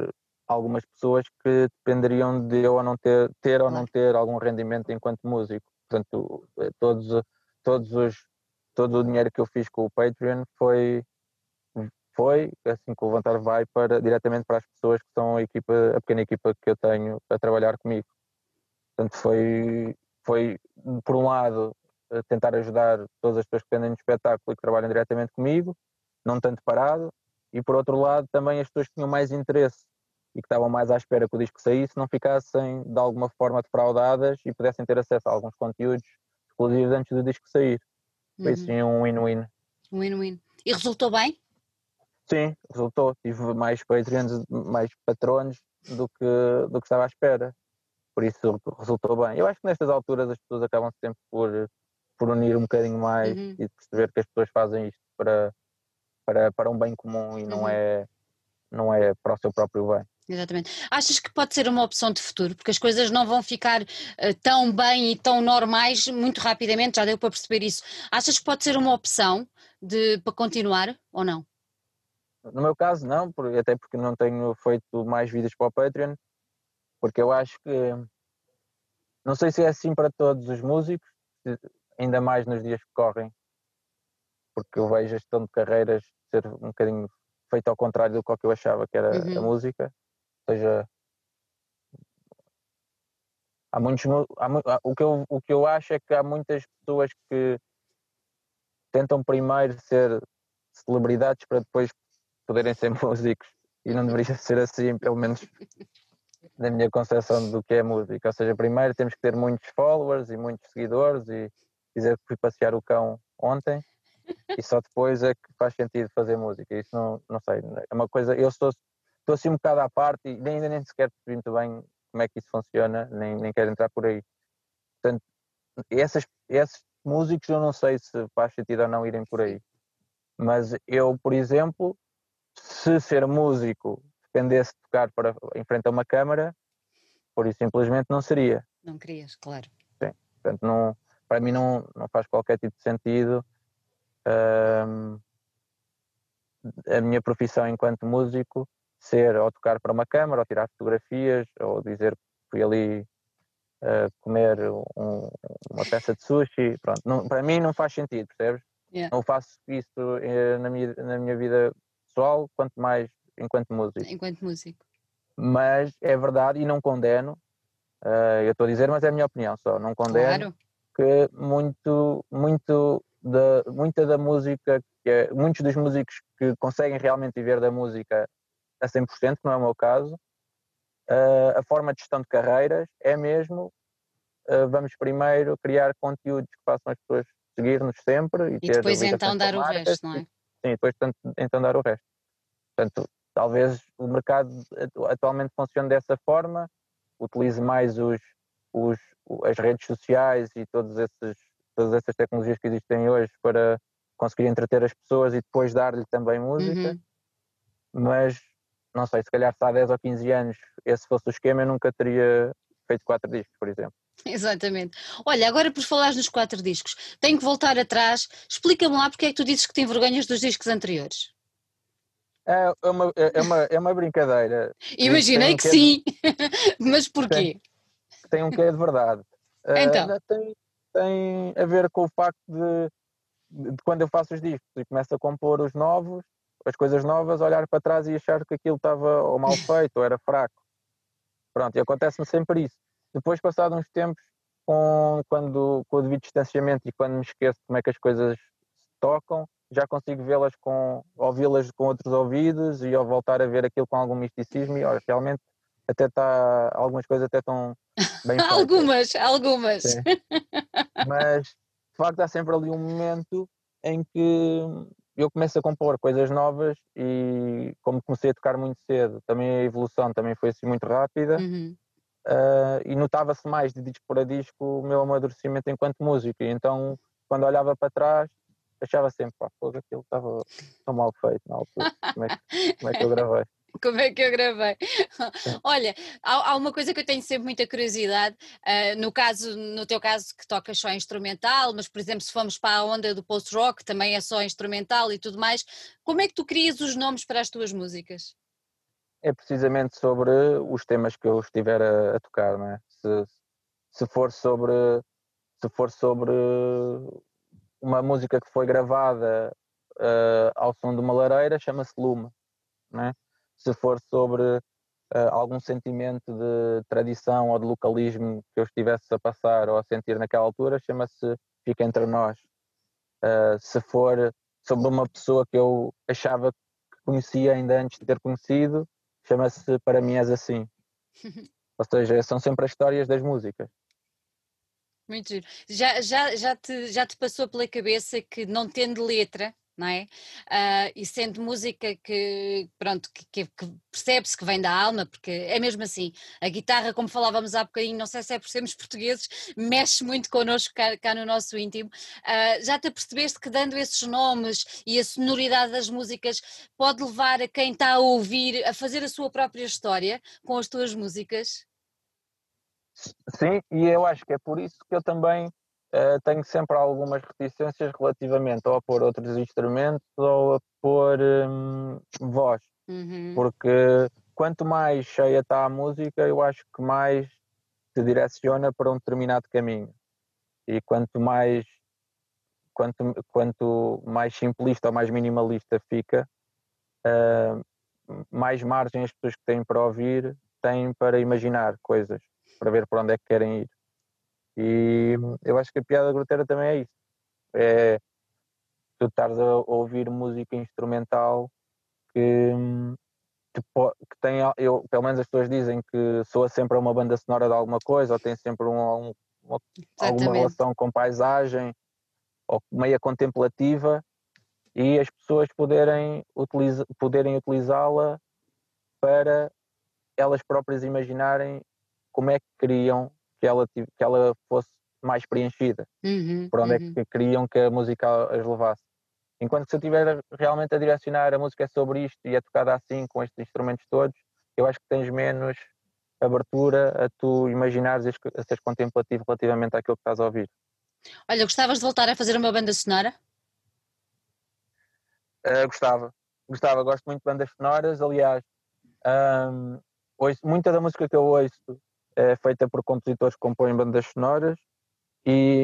algumas pessoas que dependeriam de eu ou não ter, ter ou não ter algum rendimento enquanto músico. Portanto, eh, todos, todos os, todo o dinheiro que eu fiz com o Patreon foi, foi assim que o levantar vai para, diretamente para as pessoas que são a, equipa, a pequena equipa que eu tenho a trabalhar comigo. Portanto, foi, foi por um lado, tentar ajudar todas as pessoas que dependem do espetáculo e que trabalham diretamente comigo, não tanto parado, e por outro lado também as pessoas que tinham mais interesse e que estavam mais à espera que o disco saísse não ficassem de alguma forma defraudadas e pudessem ter acesso a alguns conteúdos exclusivos antes do disco sair. Foi uhum. sim um win-win. Um win-win. E resultou bem? Sim, resultou. Tive mais Patreons, mais patronos do que, do que estava à espera. Por isso resultou bem. Eu acho que nestas alturas as pessoas acabam sempre por, por unir um bocadinho mais uhum. e perceber que as pessoas fazem isto para, para, para um bem comum e não, uhum. é, não é para o seu próprio bem. Exatamente. Achas que pode ser uma opção de futuro? Porque as coisas não vão ficar uh, tão bem e tão normais muito rapidamente, já deu para perceber isso. Achas que pode ser uma opção de, para continuar ou não? No meu caso, não, até porque não tenho feito mais vídeos para o Patreon, porque eu acho que não sei se é assim para todos os músicos, ainda mais nos dias que correm, porque eu vejo a gestão de carreiras ser um bocadinho feita ao contrário do que eu achava que era uhum. a música seja, há muitos. Há, o, que eu, o que eu acho é que há muitas pessoas que tentam primeiro ser celebridades para depois poderem ser músicos e não deveria ser assim, pelo menos na minha concepção do que é música. Ou seja, primeiro temos que ter muitos followers e muitos seguidores e dizer que fui passear o cão ontem e só depois é que faz sentido fazer música. Isso não, não sei, é uma coisa, eu sou estou assim um bocado à parte e nem, ainda nem sequer percebi muito bem como é que isso funciona, nem, nem quero entrar por aí. Portanto, essas, esses músicos eu não sei se faz sentido ou não irem por aí. Mas eu, por exemplo, se ser músico dependesse de tocar para, em frente a uma câmara, por isso simplesmente não seria. Não querias, claro. Sim, portanto, não, para mim não, não faz qualquer tipo de sentido. Hum, a minha profissão enquanto músico ser ou tocar para uma câmara, ou tirar fotografias, ou dizer que fui ali uh, comer um, uma peça de sushi. Pronto, não, para mim não faz sentido, percebes? Yeah. Não faço isso uh, na, minha, na minha vida pessoal, quanto mais enquanto músico. Enquanto músico. Mas é verdade e não condeno, uh, eu estou a dizer, mas é a minha opinião só, não condeno claro. que muito, muito da, muita da música, que é, muitos dos músicos que conseguem realmente viver da música a 100%, que não é o meu caso. Uh, a forma de gestão de carreiras é mesmo uh, vamos primeiro criar conteúdos que façam as pessoas seguir-nos sempre e, e depois então dar o resto, não é? Sim, depois então dar o resto. Portanto, talvez o mercado atualmente funcione dessa forma, utilize mais os, os, as redes sociais e todos esses, todas essas tecnologias que existem hoje para conseguir entreter as pessoas e depois dar-lhe também música, uhum. mas não sei, se calhar se há 10 ou 15 anos esse fosse o esquema, eu nunca teria feito quatro discos, por exemplo. Exatamente. Olha, agora por falares nos quatro discos, tenho que voltar atrás. Explica-me lá porque é que tu dizes que tem vergonhas dos discos anteriores. É, é uma, é, é uma, é uma brincadeira. Imaginei um que sim, mas porquê? Tem, tem um quê de verdade. Então. Uh, tem, tem a ver com o facto de, de quando eu faço os discos e começo a compor os novos, as coisas novas, olhar para trás e achar que aquilo estava ou mal feito ou era fraco. Pronto, e acontece-me sempre isso. Depois, passado uns tempos, com, quando, com o devido distanciamento e quando me esqueço como é que as coisas se tocam, já consigo vê-las com, ouvi-las com outros ouvidos e ao voltar a ver aquilo com algum misticismo e olha, realmente até está, algumas coisas até estão bem Algumas, algumas. Sim. Mas, de facto, há sempre ali um momento em que eu começo a compor coisas novas e como comecei a tocar muito cedo, também a evolução também foi assim muito rápida Uhum. uh, e notava-se mais de disco para disco o meu amadurecimento enquanto músico. E então, quando olhava para trás, achava sempre, pá, fogo, aquilo estava tão mal feito na altura. Como é que, como é que eu gravei? Como é que eu gravei? Olha, há, há, uma coisa que eu tenho sempre muita curiosidade, uh, no caso, no teu caso que tocas só instrumental, mas por exemplo se formos para a onda do post-rock também é só instrumental e tudo mais, como é que tu crias os nomes para as tuas músicas? É precisamente sobre os temas que eu estiver a, a tocar, não é? Se, se for sobre se for sobre uma música que foi gravada uh, ao som de uma lareira, chama-se Lume, não é? Se for sobre uh, algum sentimento de tradição ou de localismo que eu estivesse a passar ou a sentir naquela altura, chama-se Fica Entre Nós. Uh, se for sobre uma pessoa que eu achava que conhecia ainda antes de ter conhecido, chama-se Para Mim És Assim. ou seja, são sempre as histórias das músicas. Muito giro. Já, já, já, te, já te passou pela cabeça que não tendo letra, não é? Uh, e sendo música que, pronto, que, que percebe-se que vem da alma, porque é mesmo assim, a guitarra, como falávamos há bocadinho, não sei se é por sermos portugueses, mexe muito connosco cá, cá no nosso íntimo. Uh, já te percebeste que dando esses nomes e a sonoridade das músicas pode levar a quem está a ouvir a fazer a sua própria história com as tuas músicas? Sim, e eu acho que é por isso que eu também uh, tenho sempre algumas reticências relativamente ou a pôr outros instrumentos ou a pôr um, voz, uhum. porque quanto mais cheia está a música, eu acho que mais se direciona para um determinado caminho. E quanto mais quanto, quanto mais simplista ou mais minimalista fica, uh, mais margem as pessoas que têm para ouvir têm para imaginar coisas, para ver para onde é que querem ir. E eu acho que a piada groteira também é isso. É tu estares a ouvir música instrumental que, que, que tem, eu, pelo menos as pessoas dizem que soa sempre a uma banda sonora de alguma coisa, ou tem sempre um, um, uma, alguma relação com paisagem, ou meia contemplativa, e as pessoas poderem, utiliza, poderem utilizá-la para elas próprias imaginarem como é que queriam que ela, que ela fosse mais preenchida, uhum, por onde uhum. é que queriam que a música as levasse. Enquanto que se eu estiver realmente a direcionar a música é sobre isto e é tocada assim, com estes instrumentos todos, eu acho que tens menos abertura a tu imaginares a seres contemplativo relativamente àquilo que estás a ouvir. Olha, gostavas de voltar a fazer uma banda sonora? Uh, gostava, gostava, gosto muito de bandas sonoras, aliás, um, ouço, muita da música que eu ouço é feita por compositores que compõem bandas sonoras e,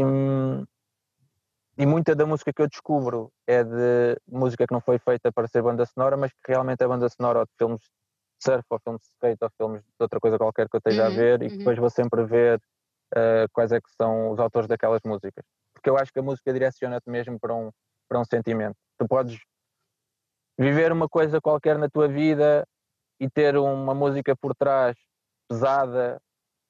e muita da música que eu descubro é de música que não foi feita para ser banda sonora, mas que realmente é banda sonora ou de filmes de surf, ou filmes de skate, ou filmes de outra coisa qualquer que eu esteja uhum, a ver e que uhum. depois vou sempre ver uh, quais é que são os autores daquelas músicas. Porque eu acho que a música direciona-te mesmo para um, para um sentimento. Tu podes viver uma coisa qualquer na tua vida e ter uma música por trás pesada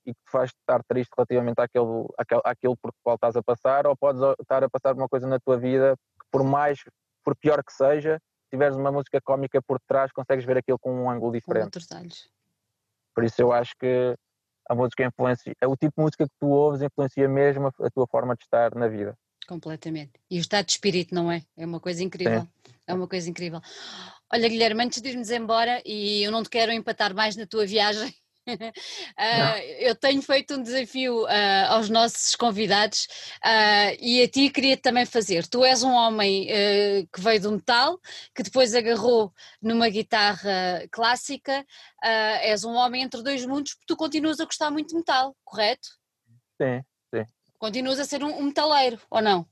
e que te faz estar triste relativamente àquele, àquele, àquele por qual estás a passar, ou podes estar a passar uma coisa na tua vida que, por mais, por pior que seja, se tiveres uma música cómica por trás, consegues ver aquilo com um ângulo diferente. Por isso eu acho que a música influencia, o tipo de música que tu ouves influencia mesmo a, a tua forma de estar na vida. Completamente. E o estado de espírito, não é? É uma coisa incrível. Sim. É uma coisa incrível. Olha, Guilherme, antes de irmos embora, e eu não te quero empatar mais na tua viagem, uh, eu tenho feito um desafio uh, aos nossos convidados uh, e a ti queria também fazer. Tu és um homem que veio do metal, que depois agarrou numa guitarra clássica, és um homem entre dois mundos, porque tu continuas a gostar muito de metal, correto? Sim, sim. Continuas a ser um, um metaleiro, ou não?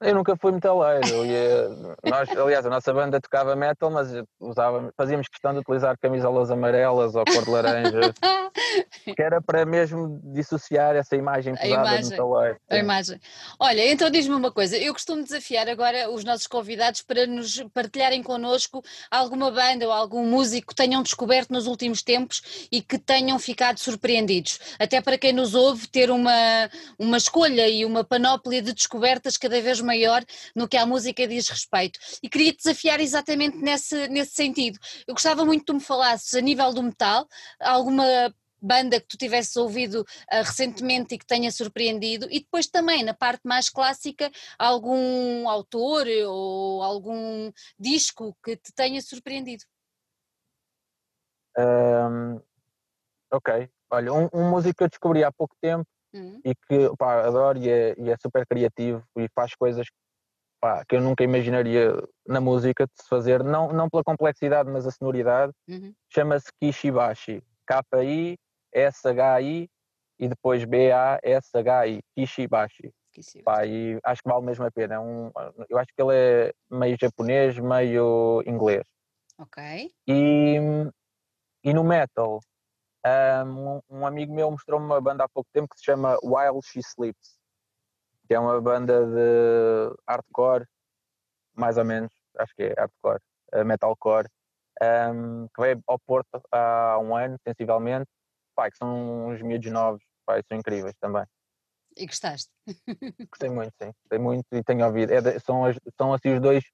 Eu nunca fui metaleiro. Ia, nós, aliás, a nossa banda tocava metal, mas usava, fazíamos questão de utilizar camisolas amarelas ou cor de laranja, que era para mesmo dissociar essa imagem pesada a imagem, de metaleiro. A imagem. Olha, então diz-me uma coisa, eu costumo desafiar agora os nossos convidados para nos partilharem connosco alguma banda ou algum músico que tenham descoberto nos últimos tempos e que tenham ficado surpreendidos. Até para quem nos ouve ter uma, uma escolha e uma panóplia de descobertas cada vez maior no que a música diz respeito. E queria te desafiar exatamente nesse, nesse sentido. Eu gostava muito que tu me falasses a nível do metal, alguma banda que tu tivesses ouvido uh, recentemente e que tenha surpreendido, e depois também na parte mais clássica, algum autor ou algum disco que te tenha surpreendido. Um, ok, olha, um, um, músico que eu descobri há pouco tempo uhum. e que pá, adoro e é, e é, super criativo e faz coisas pá, que eu nunca imaginaria na música de se fazer, não, não pela complexidade, mas a sonoridade, uhum. chama-se Kishibashi, K-I S-H-I e depois B-A-S-H-I, Kishibashi. Pá, e acho que vale mesmo a pena. É um, eu acho que ele é meio japonês, meio inglês. Ok. E, e no metal, um, um amigo meu mostrou-me uma banda há pouco tempo que se chama While She Sleeps, que é uma banda de hardcore, mais ou menos, acho que é hardcore, eh, metalcore, um, que veio ao Porto há um ano, sensivelmente, pá, que são uns miúdos novos, pá, são incríveis também. E gostaste? Gostei muito, sim. Gostei muito e tenho ouvido. É de, são, as, são assim os dois,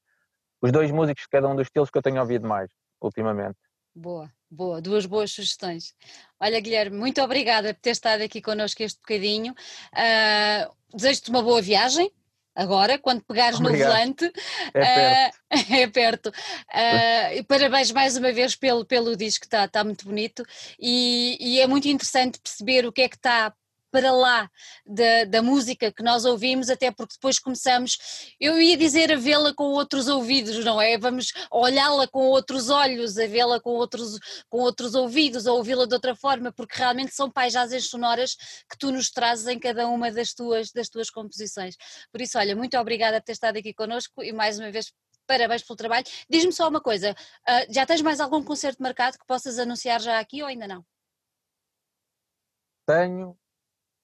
os dois músicos, cada um dos estilos que eu tenho ouvido mais ultimamente. Boa, boa, duas boas sugestões. Olha, Guilherme, muito obrigada por ter estado aqui connosco este bocadinho. Uh, Desejo-te uma boa viagem agora, quando pegares Obrigado. no volante. É perto. Uh, é perto. Uh, parabéns mais uma vez pelo, pelo disco, está tá muito bonito e, e, é muito interessante perceber o que é que está para lá da, da música que nós ouvimos, até porque depois começamos, eu ia dizer a vê-la com outros ouvidos, não é? Vamos olhá-la com outros olhos, a vê-la com outros, com outros ouvidos, a ouvi-la de outra forma, porque realmente são paisagens sonoras que tu nos trazes em cada uma das tuas, das tuas composições. Por isso, olha, muito obrigada por ter estado aqui connosco e mais uma vez parabéns pelo trabalho. Diz-me só uma coisa, uh, já tens mais algum concerto marcado que possas anunciar já aqui ou ainda não? Tenho,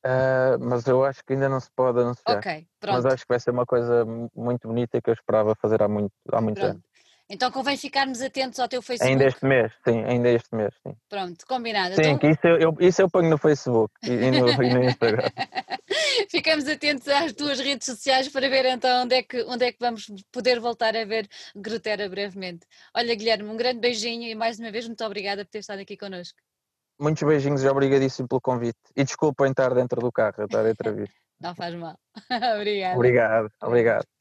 Uh, mas eu acho que ainda não se pode anunciar. Ok, pronto. Mas acho que vai ser uma coisa muito bonita que eu esperava fazer há, muito, há pronto. anos. Então convém ficarmos atentos ao teu Facebook. Ainda este mês, sim, ainda este mês, sim. Pronto, combinado. Sim, então... que isso eu, eu, isso eu ponho no Facebook e, e, no, e no, Instagram. Ficamos atentos às tuas redes sociais para ver então onde é que, onde é que vamos poder voltar a ver Grutera brevemente. Olha, Guilherme, um grande beijinho e mais uma vez muito obrigada por ter estado aqui connosco. Muitos beijinhos e obrigadíssimo pelo convite. E desculpem estar dentro do carro, estar a entrevista. Não faz mal. obrigado. Obrigado, obrigado.